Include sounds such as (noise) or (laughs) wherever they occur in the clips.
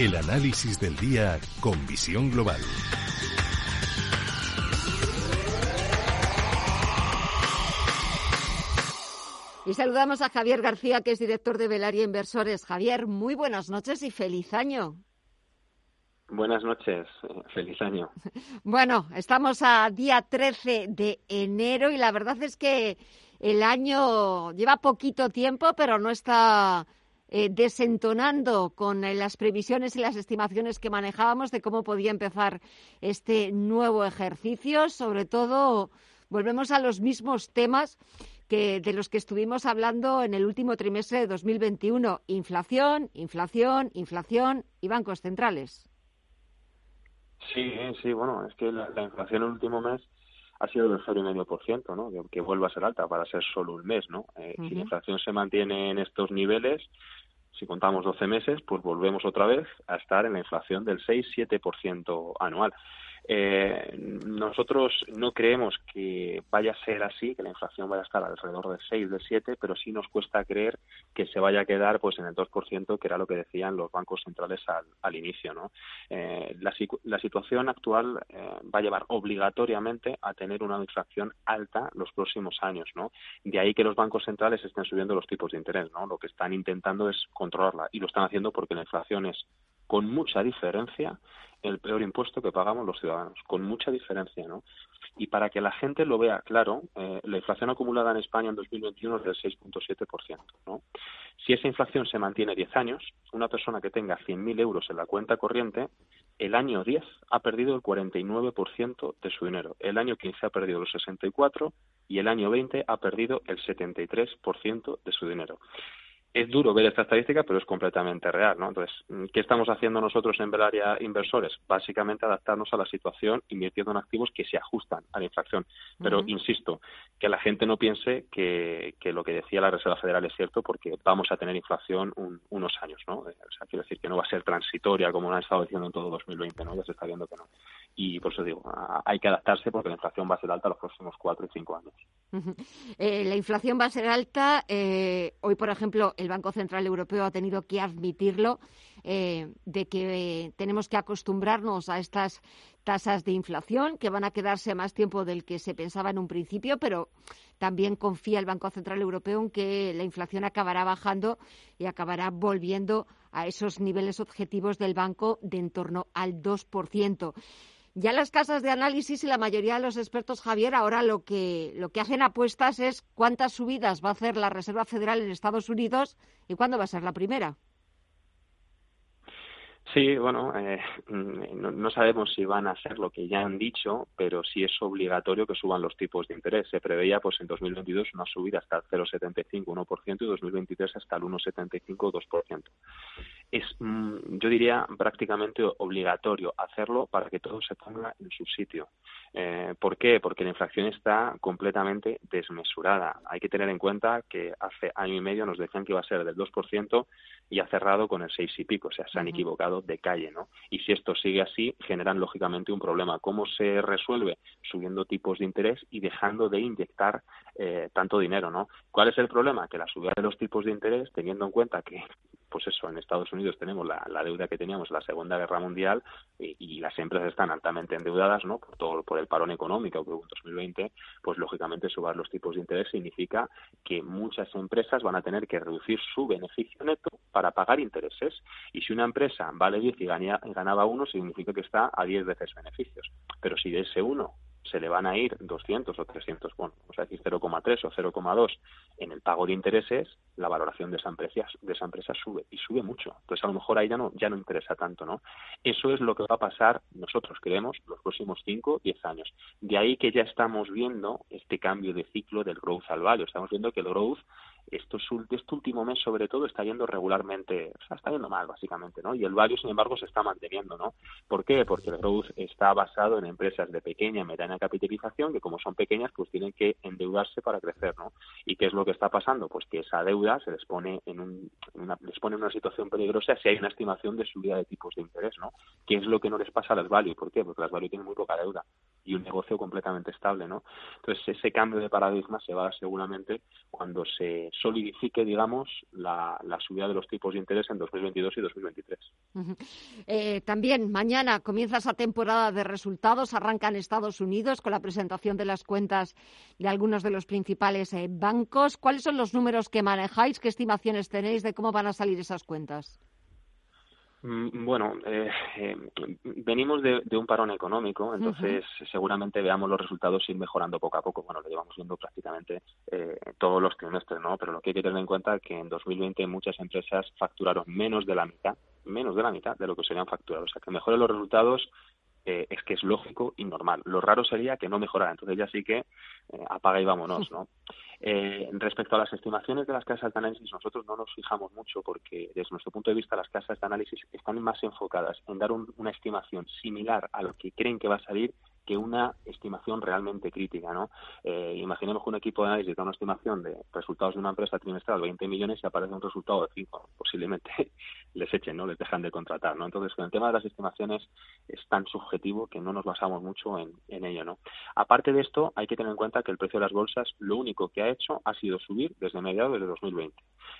El análisis del día con visión global. Y saludamos a Javier García, que es director de Velaria Inversores. Javier, muy buenas noches y feliz año. Buenas noches, eh, feliz año. (laughs) Bueno, estamos a día 13 de enero y la verdad es que el año lleva poquito tiempo, pero no está eh, desentonando con eh, las previsiones y las estimaciones que manejábamos de cómo podía empezar este nuevo ejercicio. Sobre todo, volvemos a los mismos temas que de los que estuvimos hablando en el último trimestre de 2021. Inflación, inflación, inflación y bancos centrales. Sí, sí, bueno, es que la, inflación en el último mes ha sido del 0,5%, ¿no? Que, que vuelva a ser alta para ser solo un mes, ¿no? Eh, si la inflación se mantiene en estos niveles, si contamos 12 meses, pues volvemos otra vez a estar en la inflación del 6-7% anual. Eh, nosotros no creemos que vaya a ser así, que la inflación vaya a estar alrededor del 6, del 7, pero sí nos cuesta creer que se vaya a quedar pues en el 2%, que era lo que decían los bancos centrales al, inicio. ¿no? Eh, la, situación actual eh, va a llevar obligatoriamente a tener una inflación alta los próximos años. ¿no? De ahí que los bancos centrales estén subiendo los tipos de interés. ¿no? Lo que están intentando es controlarla y lo están haciendo porque la inflación es con mucha diferencia el peor impuesto que pagamos los ciudadanos, con mucha diferencia, ¿no? Y para que la gente lo vea claro, eh, la inflación acumulada en España en 2021 es del 6.7%, ¿no? Si esa inflación se mantiene 10 años, una persona que tenga 100.000 euros en la cuenta corriente, el año 10 ha perdido el 49% de su dinero, el año 15 ha perdido el 64% y el año 20 ha perdido el 73% de su dinero es duro ver esta estadística, pero es completamente real, ¿no? Entonces, ¿qué estamos haciendo nosotros en Belaria Inversores? Básicamente adaptarnos a la situación invirtiendo en activos que se ajustan a la inflación. Pero, insisto, que la gente no piense que, lo que decía la Reserva Federal es cierto porque vamos a tener inflación unos años, ¿no? O sea, quiero decir que no va a ser transitoria como han estado diciendo en todo 2020, ¿no? Ya se está viendo que no. Y por eso digo, hay que adaptarse porque la inflación va a ser alta los próximos cuatro y cinco años. Eh, la inflación va a ser alta. Eh, hoy, por ejemplo, el Banco Central Europeo ha tenido que admitirlo, eh, de que tenemos que acostumbrarnos a estas tasas de inflación, que van a quedarse más tiempo del que se pensaba en un principio, pero también confía el Banco Central Europeo en que la inflación acabará bajando y acabará volviendo a esos niveles objetivos del banco de en torno al 2%. Ya las casas de análisis y la mayoría de los expertos, Javier, ahora lo que, lo que hacen apuestas es cuántas subidas va a hacer la Reserva Federal en Estados Unidos y cuándo va a ser la primera. Sí, bueno, eh, no, sabemos si van a ser lo que ya han dicho, pero sí es obligatorio que suban los tipos de interés. Se preveía, pues, en 2022 una subida hasta el 0,75, 1%, y 2023 hasta el 1,75, 2%. Es, mm, yo diría, prácticamente obligatorio hacerlo para que todo se ponga en su sitio. Eh, ¿Por qué? Porque la inflación está completamente desmesurada. Hay que tener en cuenta que hace año y medio nos decían que iba a ser del 2% y ha cerrado con el 6 y pico, o sea, se han equivocado de calle, ¿no? Y si esto sigue así, generan lógicamente un problema. ¿Cómo se resuelve? Subiendo tipos de interés y dejando de inyectar eh, tanto dinero, ¿no? ¿Cuál es el problema? Que la subida de los tipos de interés, teniendo en cuenta que pues eso, en Estados Unidos tenemos la, deuda que teníamos en la Segunda Guerra Mundial y, las empresas están altamente endeudadas, ¿no? Por todo, por el parón económico que hubo en 2020, pues lógicamente subir los tipos de interés significa que muchas empresas van a tener que reducir su beneficio neto para pagar intereses. Y si una empresa vale 10 y ganaba 1, significa que está a 10 veces beneficios. Pero si de ese 1 se le van a ir 200 o 300, bueno, vamos a decir 0,3 o 0,2 en el pago de intereses, la valoración de esa empresa de esa empresa sube y sube mucho. Entonces a lo mejor ahí ya no ya no interesa tanto, ¿no? Eso es lo que va a pasar, nosotros creemos, los próximos 5, 10 años. De ahí que ya estamos viendo este cambio de ciclo del growth al value. Estamos viendo que el growth esto, este último mes sobre todo está yendo regularmente, o sea, está yendo mal básicamente, ¿no? Y el value, sin embargo, se está manteniendo, ¿no? ¿Por qué? Porque el growth está basado en empresas de pequeña mediana capitalización que como son pequeñas, pues tienen que endeudarse para crecer, ¿no? ¿Y qué es lo que está pasando? Pues que esa deuda se les pone en, un, una, les pone en una situación peligrosa si hay una estimación de subida de tipos de interés, ¿no? ¿Qué es lo que no les pasa a las value? ¿Por qué? Porque las value tienen muy poca deuda y un negocio completamente estable, ¿no? Entonces, ese cambio de paradigma se va seguramente cuando se solidifique, digamos, la, subida de los tipos de interés en 2022 y 2023. Eh, también mañana comienza esa temporada de resultados, arranca en Estados Unidos con la presentación de las cuentas de algunos de los principales eh, bancos. ¿Cuáles son los números que manejáis? ¿Qué estimaciones tenéis de cómo van a salir esas cuentas? Mm, bueno, eh, eh, venimos de, un parón económico, entonces seguramente veamos los resultados ir mejorando poco a poco. Bueno, lo llevamos viendo prácticamente eh, todos los trimestres, ¿no? Pero lo que hay que tener en cuenta es que en 2020 muchas empresas facturaron menos de la mitad, menos de la mitad de lo que serían facturados. O sea, que mejoren los resultados eh, es que es lógico y normal. Lo raro sería que no mejorara, entonces ya sí que eh, apaga y vámonos, ¿no? (laughs) Eh, respecto a las estimaciones de las casas de análisis, nosotros no nos fijamos mucho porque desde nuestro punto de vista las casas de análisis están más enfocadas en dar una estimación similar a lo que creen que va a salir que una estimación realmente crítica, ¿no? Eh, imaginemos que un equipo de análisis da una estimación de resultados de una empresa trimestral 20 millones y aparece un resultado de 5, posiblemente (laughs) les echen, ¿no? Les dejan de contratar, ¿no? Entonces, con el tema de las estimaciones es tan subjetivo que no nos basamos mucho en, en ello, ¿no? Aparte de esto, hay que tener en cuenta que el precio de las bolsas lo único que ha hecho ha sido subir desde mediados de 2020.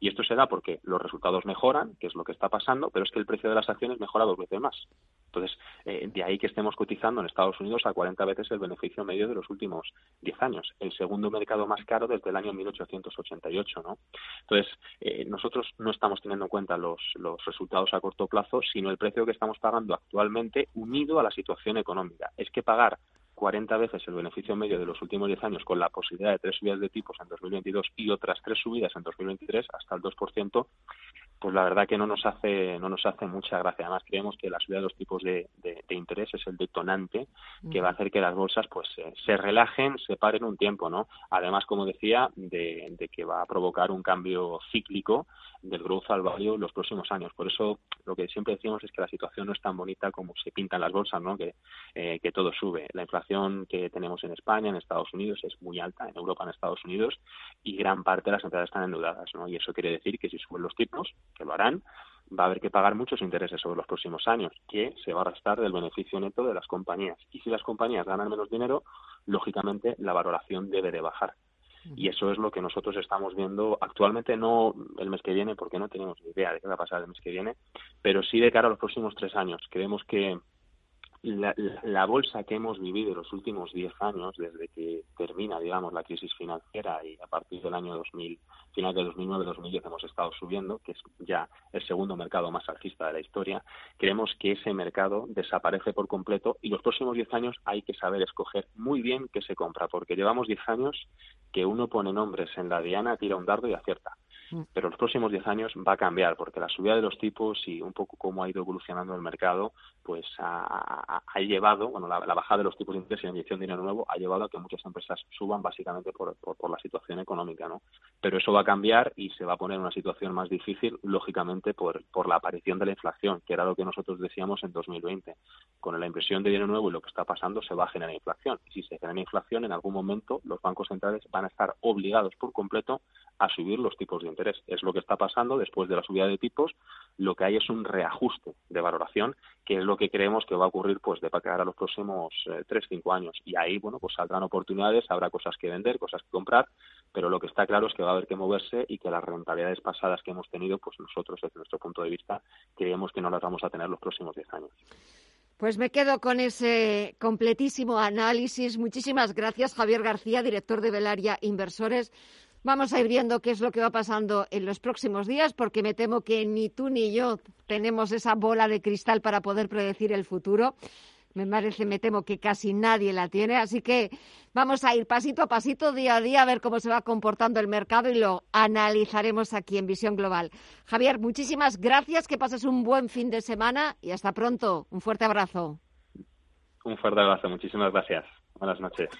Y esto se da porque los resultados mejoran, que es lo que está pasando, pero es que el precio de las acciones mejora dos veces más. Entonces, eh, de ahí que estemos cotizando en Estados Unidos a 40 veces el beneficio medio de los últimos 10 años, el segundo mercado más caro desde el año 1888, ¿no? Entonces, eh, nosotros no estamos teniendo en cuenta los, los resultados a corto plazo, sino el precio que estamos pagando actualmente unido a la situación económica. Es que pagar 40 veces el beneficio medio de los últimos 10 años con la posibilidad de tres subidas de tipos en 2022 y otras tres subidas en 2023 hasta el 2%, pues la verdad que no nos hace no nos hace mucha gracia. Además creemos que la subida de los tipos de, interés es el detonante que va a hacer que las bolsas pues eh, se relajen, se paren un tiempo, ¿no? Además, como decía, de, que va a provocar un cambio cíclico del growth al value en los próximos años. Por eso lo que siempre decimos es que la situación no es tan bonita como se pintan las bolsas, ¿no? Que, eh, que todo sube. La inflación que tenemos en España, en Estados Unidos, es muy alta, en Europa, en Estados Unidos, y gran parte de las empresas están endeudadas, ¿no? Y eso quiere decir que si suben los tipos, que lo harán, va a haber que pagar muchos intereses sobre los próximos años, que se va a restar del beneficio neto de las compañías. Y si las compañías ganan menos dinero, lógicamente la valoración debe de bajar. Y eso es lo que nosotros estamos viendo actualmente, no el mes que viene, porque no tenemos ni idea de qué va a pasar el mes que viene, pero sí de cara a los próximos tres años. Creemos que la, bolsa que hemos vivido los últimos 10 años, desde que termina, digamos, la crisis financiera y a partir del año 2000, final de 2009-2010 hemos estado subiendo, que es ya el segundo mercado más alcista de la historia, creemos que ese mercado desaparece por completo y los próximos 10 años hay que saber escoger muy bien qué se compra, porque llevamos 10 años que uno pone nombres en la diana, tira un dardo y acierta. Mm. Pero los próximos 10 años va a cambiar, porque la subida de los tipos y un poco cómo ha ido evolucionando el mercado, pues ha, llevado, bueno, la, bajada de los tipos de interés y la inyección de dinero nuevo ha llevado a que muchas empresas suban básicamente por, por, la situación económica, ¿no? Pero eso va a cambiar y se va a poner en una situación más difícil, lógicamente, por, la aparición de la inflación, que era lo que nosotros decíamos en 2020. Con la impresión de dinero nuevo y lo que está pasando, se va a generar inflación. Y si se genera inflación, en algún momento los bancos centrales van a estar obligados por completo a subir los tipos de interés. Es lo que está pasando después de la subida de tipos. Lo que hay es un reajuste de valoración, que es lo que creemos que va a ocurrir pues de cara a los próximos eh, tres, cinco años. Y ahí, bueno, pues saldrán oportunidades, habrá cosas que vender, cosas que comprar, pero lo que está claro es que va a haber que moverse y que las rentabilidades pasadas que hemos tenido, pues nosotros, desde nuestro punto de vista, creemos que no las vamos a tener los próximos diez años. Pues me quedo con ese completísimo análisis. Muchísimas gracias, Javier García, director de Velaria Inversores. Vamos a ir viendo qué es lo que va pasando en los próximos días, porque me temo que ni tú ni yo tenemos esa bola de cristal para poder predecir el futuro. Me parece, me temo que casi nadie la tiene, así que vamos a ir pasito a pasito, día a día, a ver cómo se va comportando el mercado y lo analizaremos aquí en Visión Global. Javier, muchísimas gracias, que pases un buen fin de semana y hasta pronto. Un fuerte abrazo. Un fuerte abrazo, muchísimas gracias. Buenas noches.